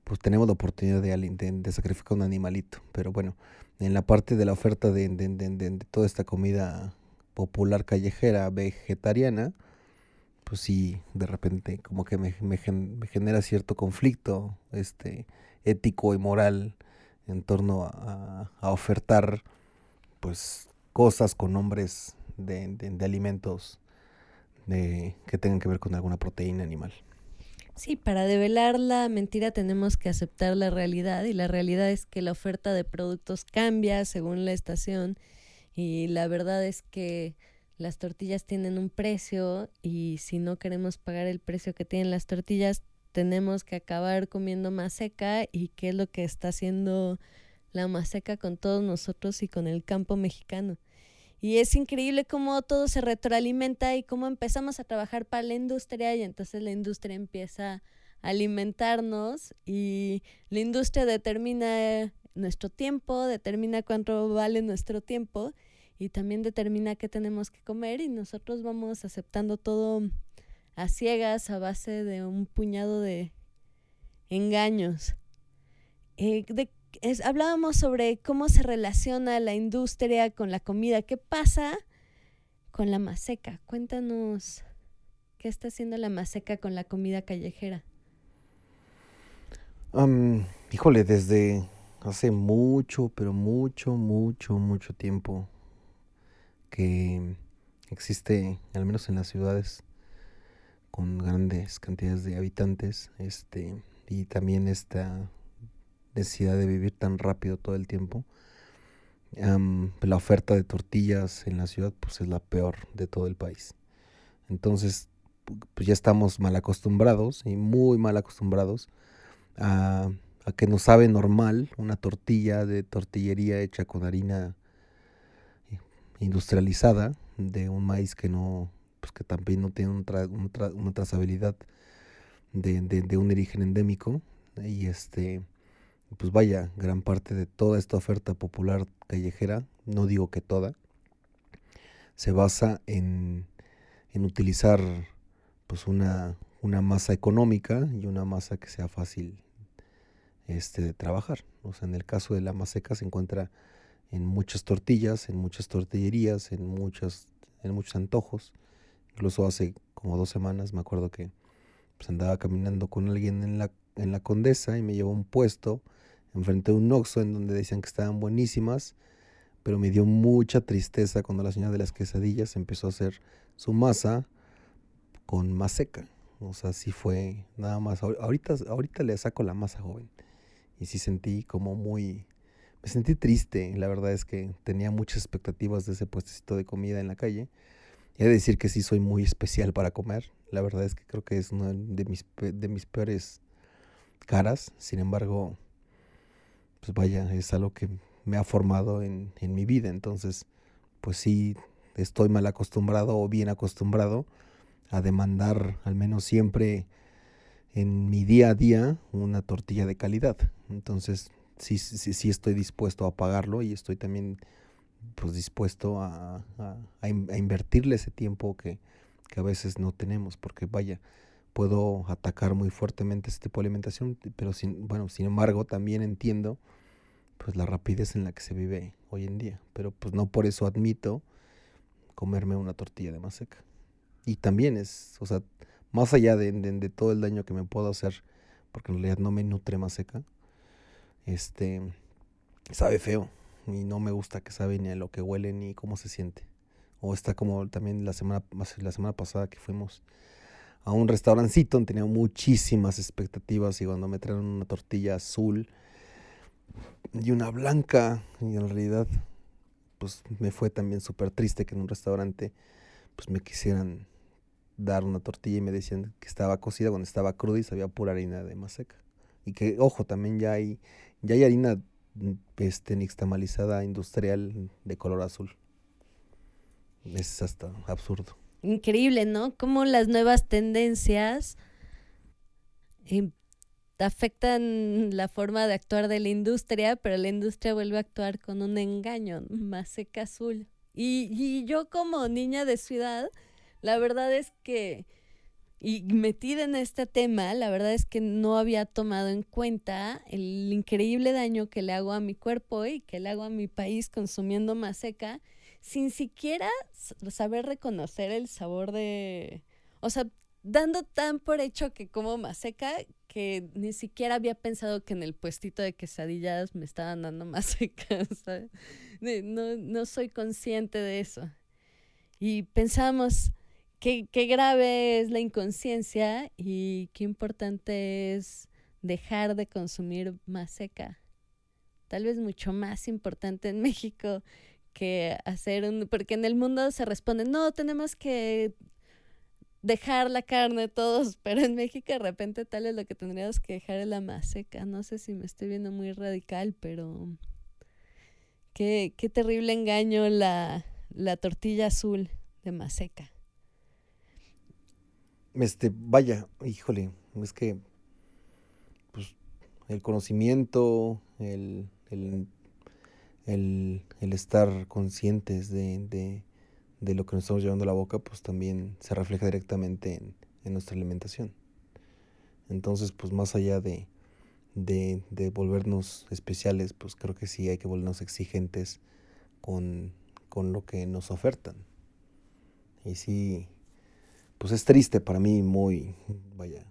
pues tenemos la oportunidad de, de- sacrificar un animalito. Pero bueno, en la parte de la oferta de, de- toda esta comida popular callejera vegetariana, pues sí, de repente como que me, me me genera cierto conflicto este, ético y moral en torno a, a ofertar pues cosas con nombres de, de, alimentos de, que tengan que ver con alguna proteína animal. Sí, para develar la mentira tenemos que aceptar la realidad y la realidad es que la oferta de productos cambia según la estación y la verdad es que las tortillas tienen un precio y si no queremos pagar el precio que tienen las tortillas tenemos que acabar comiendo maseca y qué es lo que está haciendo la maseca con todos nosotros y con el campo mexicano. Y es increíble cómo todo se retroalimenta y cómo empezamos a trabajar para la industria y entonces la industria empieza a alimentarnos y la industria determina nuestro tiempo, determina cuánto vale nuestro tiempo y también determina qué tenemos que comer y nosotros vamos aceptando todo a ciegas a base de un puñado de engaños. Eh, ¿De es, hablábamos sobre cómo se relaciona la industria con la comida. ¿Qué pasa con la maseca? Cuéntanos qué está haciendo la maseca con la comida callejera. Híjole, desde hace mucho, pero mucho, mucho, mucho tiempo que existe, al menos en las ciudades, con grandes cantidades de habitantes, este, y también esta necesidad de vivir tan rápido todo el tiempo. la oferta de tortillas en la ciudad pues es la peor de todo el país. Entonces pues ya estamos mal acostumbrados y muy mal acostumbrados a, a que nos sabe normal una tortilla de tortillería hecha con harina industrializada de un maíz que no pues que también no tiene una trazabilidad de, de, de, un origen endémico y este pues vaya, gran parte de toda esta oferta popular callejera, no digo que toda, se basa en, en utilizar pues una, una, masa económica y una masa que sea fácil este, de trabajar. O sea, en el caso de la maseca se encuentra en muchas tortillas, en muchas tortillerías, en, muchas, en muchos antojos. Incluso hace como dos semanas me acuerdo que pues, andaba caminando con alguien en la, en la Condesa y me llevó un puesto enfrente de un Oxxo en donde decían que estaban buenísimas, pero me dio mucha tristeza cuando la señora de las quesadillas empezó a hacer su masa con más seca. O sea, sí fue nada más. Ahorita, ahorita le saco la masa joven. Y sí sentí como muy... Me sentí triste. La verdad es que tenía muchas expectativas de ese puestecito de comida en la calle. He de decir que sí soy muy especial para comer. La verdad es que creo que es una de mis, de mis peores caras. Sin embargo, pues vaya, es algo que me ha formado en, mi vida. Entonces, pues sí, estoy mal acostumbrado o bien acostumbrado a demandar al menos siempre en mi día a día una tortilla de calidad. Entonces, sí, sí, sí estoy dispuesto a pagarlo y estoy también pues dispuesto a, a, a invertirle ese tiempo que, que, a veces no tenemos, porque vaya, puedo atacar muy fuertemente este tipo de alimentación, pero sin, bueno, sin embargo también entiendo pues la rapidez en la que se vive hoy en día, pero pues no por eso admito comerme una tortilla de maseca. Y también es, o sea, más allá de todo el daño que me puedo hacer, porque en realidad no me nutre maseca, este, sabe feo y no me gusta que sabe ni a lo que huele ni cómo se siente. O está como también la semana, la semana pasada que fuimos a un restaurancito, tenía muchísimas expectativas y cuando me trajeron una tortilla azul, y una blanca. Y en realidad, pues me fue también súper triste que en un restaurante, pues me quisieran dar una tortilla y me decían que estaba cocida cuando estaba cruda y sabía pura harina de maseca. Y que, ojo, también ya hay, ya hay harina este, nixtamalizada industrial de color azul. Es hasta absurdo. Increíble, ¿no? Cómo las nuevas tendencias afectan la forma de actuar de la industria, pero la industria vuelve a actuar con un engaño, más seca azul. Y, y yo como niña de ciudad, la verdad es que, y metida en este tema, la verdad es que no había tomado en cuenta el increíble daño que le hago a mi cuerpo y que le hago a mi país consumiendo más seca, sin siquiera saber reconocer el sabor de... O sea, dando tan por hecho que como más seca que ni siquiera había pensado que en el puestito de quesadillas me estaban dando más secas, ¿sabes? De- No, no soy consciente de eso. Y pensamos qué, qué grave es la inconsciencia y qué importante es dejar de consumir más seca. Tal vez mucho más importante en México que hacer un... Porque en el mundo se responde, no, tenemos que dejar la carne todos, pero en México de repente tal es lo que tendríamos que dejar es la más seca. No sé si me estoy viendo muy radical, pero qué, qué terrible engaño la, la tortilla azul de maseca. Este, vaya, híjole, es que pues el conocimiento, el, el, el, estar conscientes de, de, lo que nos estamos llevando a la boca, pues también se refleja directamente en, nuestra alimentación. Entonces, pues más allá de, de, volvernos especiales, pues creo que sí hay que volvernos exigentes con, con lo que nos ofertan. Y sí, pues es triste para mí, muy, vaya,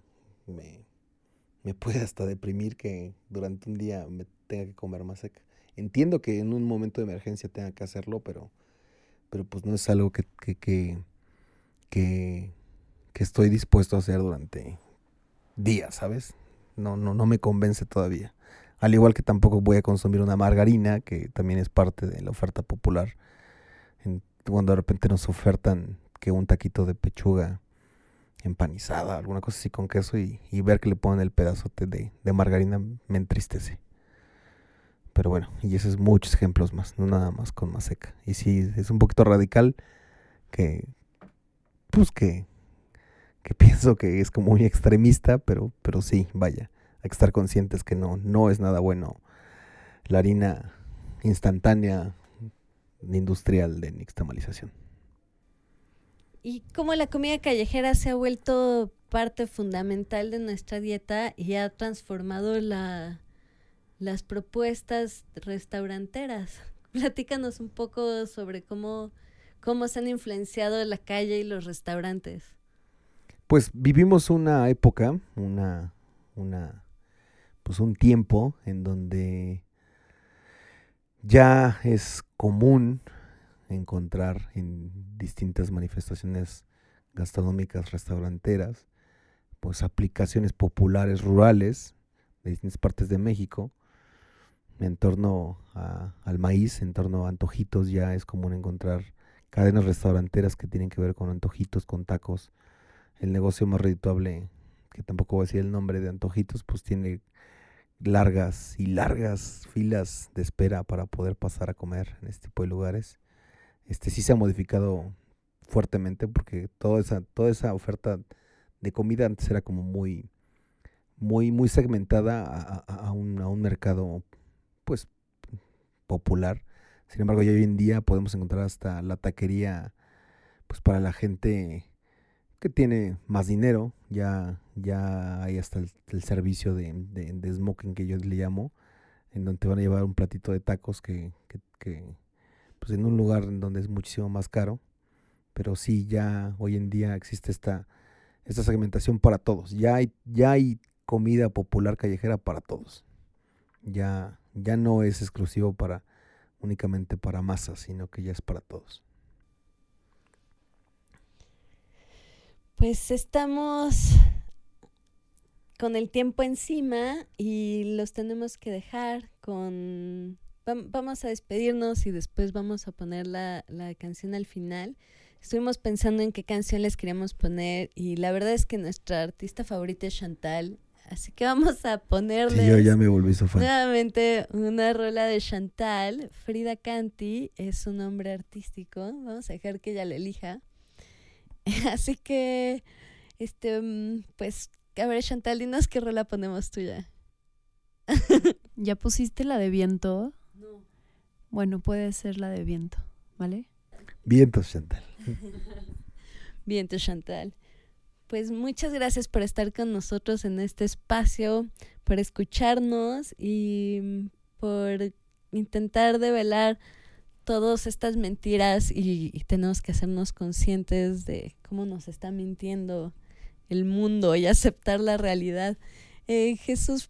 me puede hasta deprimir que durante un día me tenga que comer más seca. Entiendo que en un momento de emergencia tenga que hacerlo, pero, pero pues no es algo que, que, que, que, estoy dispuesto a hacer durante días, ¿sabes? No, no, no me convence todavía. Al igual que tampoco voy a consumir una margarina, que también es parte de la oferta popular. Cuando de repente nos ofertan que un taquito de pechuga empanizada, alguna cosa así con queso, y, y ver que le ponen el pedazote de, de margarina me entristece. Pero bueno, y esos muchos ejemplos más, no nada más con más seca. Y sí, es un poquito radical que, pues que, que pienso que es como muy extremista, pero, pero sí, vaya, hay que estar conscientes que no, no es nada bueno la harina instantánea industrial de nixtamalización. Y como la comida callejera se ha vuelto parte fundamental de nuestra dieta y ha transformado la, las propuestas restauranteras. Platícanos un poco sobre cómo, cómo se han influenciado la calle y los restaurantes. Pues vivimos una época, una, una, pues un tiempo en donde ya es común encontrar en distintas manifestaciones gastronómicas, restauranteras, pues aplicaciones populares rurales de distintas partes de México en torno al maíz, en torno a antojitos, ya es común encontrar cadenas restauranteras que tienen que ver con antojitos, con tacos. El negocio más redituable, que tampoco voy a decir el nombre de antojitos, pues tiene largas y largas filas de espera para poder pasar a comer en este tipo de lugares. Este sí se ha modificado fuertemente porque toda esa, toda esa oferta de comida antes era como muy, muy, muy segmentada a- a un, a un mercado pues popular. Sin embargo, ya hoy en día podemos encontrar hasta la taquería pues para la gente que tiene más dinero, ya, ya hay hasta el, servicio de, de, smoking que yo le llamo, en donde te van a llevar un platito de tacos que, que, que, pues en un lugar en donde es muchísimo más caro, pero sí ya hoy en día existe esta, esta segmentación para todos, ya hay, ya hay comida popular callejera para todos, ya, ya no es exclusivo para únicamente para masas, sino que ya es para todos. Pues estamos con el tiempo encima y los tenemos que dejar con... vam- Vamos a despedirnos y después vamos a poner la, la canción al final. Estuvimos pensando en qué canción les queríamos poner y la verdad es que nuestra artista favorita es Chantal, así que vamos a ponerles Sí, yo ya me volví su fan. nuevamente una rola de Chantal. Frida Canti es su nombre artístico, vamos a dejar que ella la elija. Así que, este, mm, pues, a ver, Chantal, dinos qué rola ponemos tuya. ¿Ya pusiste la de viento? No. Bueno, puede ser la de viento, ¿vale? Vientos, Chantal. Bien, tú, Chantal. Pues muchas gracias por estar con nosotros en este espacio, por escucharnos y por intentar develar todas estas mentiras y, y tenemos que hacernos conscientes de cómo nos está mintiendo el mundo y aceptar la realidad. Eh, Jesús,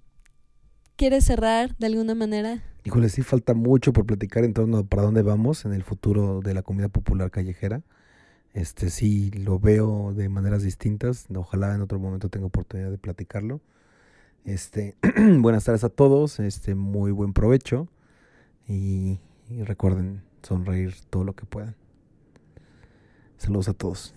¿quieres cerrar de alguna manera? Híjole, sí falta mucho por platicar en torno a para dónde vamos en el futuro de la comida popular callejera. Este sí lo veo de maneras distintas. Ojalá en otro momento tenga oportunidad de platicarlo. Este, buenas tardes a todos. Este, muy buen provecho. Y, recuerden sonreír todo lo que puedan. Saludos a todos.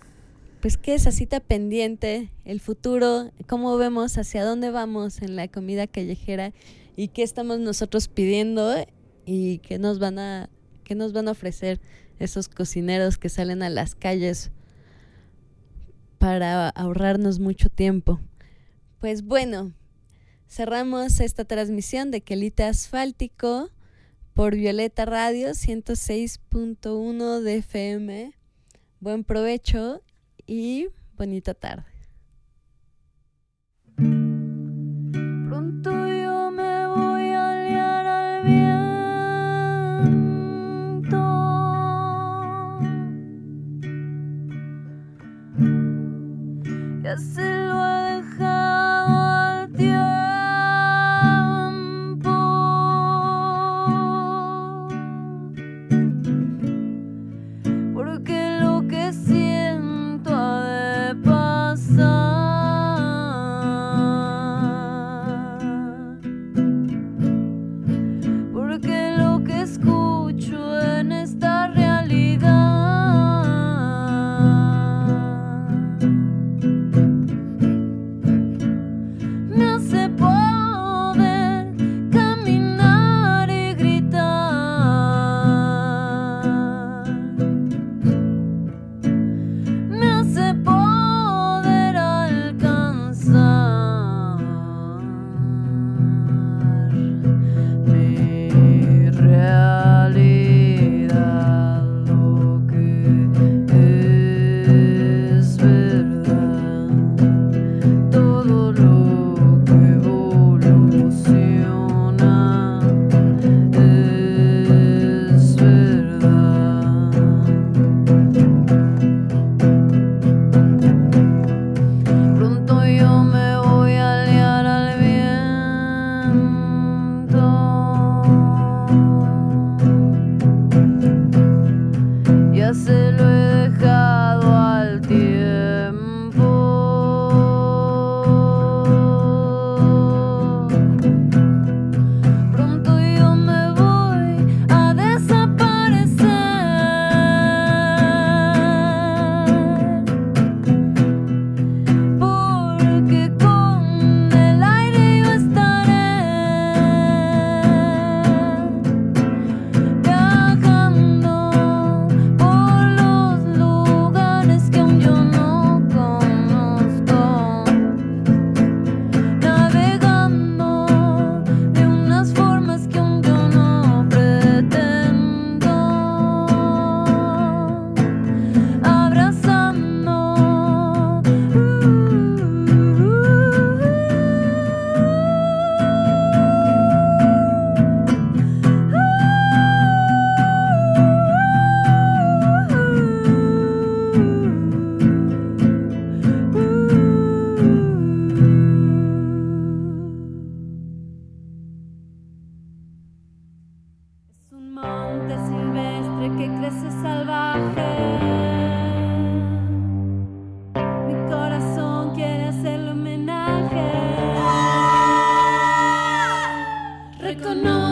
Pues qué esa cita pendiente, el futuro, cómo vemos hacia dónde vamos en la comida callejera y qué estamos nosotros pidiendo y qué nos van a qué nos van a ofrecer esos cocineros que salen a las calles para ahorrarnos mucho tiempo. Pues bueno, cerramos esta transmisión de Quelite Asfáltico por Violeta Radio 106.1 de FM. Buen provecho y bonita tarde. Pronto viento. Ya se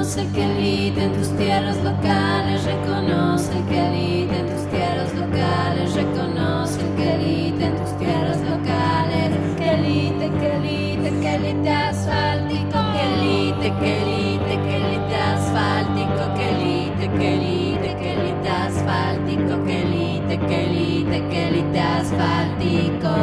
Reconoce que en tus tierras locales. Reconoce que elite en tus tierras locales. Reconoce que elite en tus tierras locales. Que elite, que elite, que elite asfáltico. Que elite, que que elite asfáltico. Que elite, que elite, que elite asfáltico. Que elite, que elite, que asfáltico.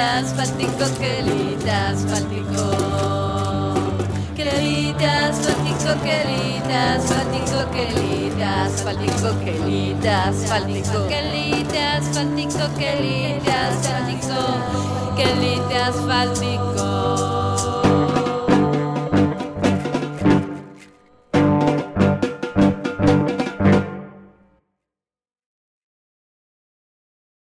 Quelitas, falticos, quelitas, faltico. Quelitas, faltico, quelitas, faltico, quelitas, faltico, quelitas, faltico, quelitas, faltico, quelitas, faltico, quelitas, faltico.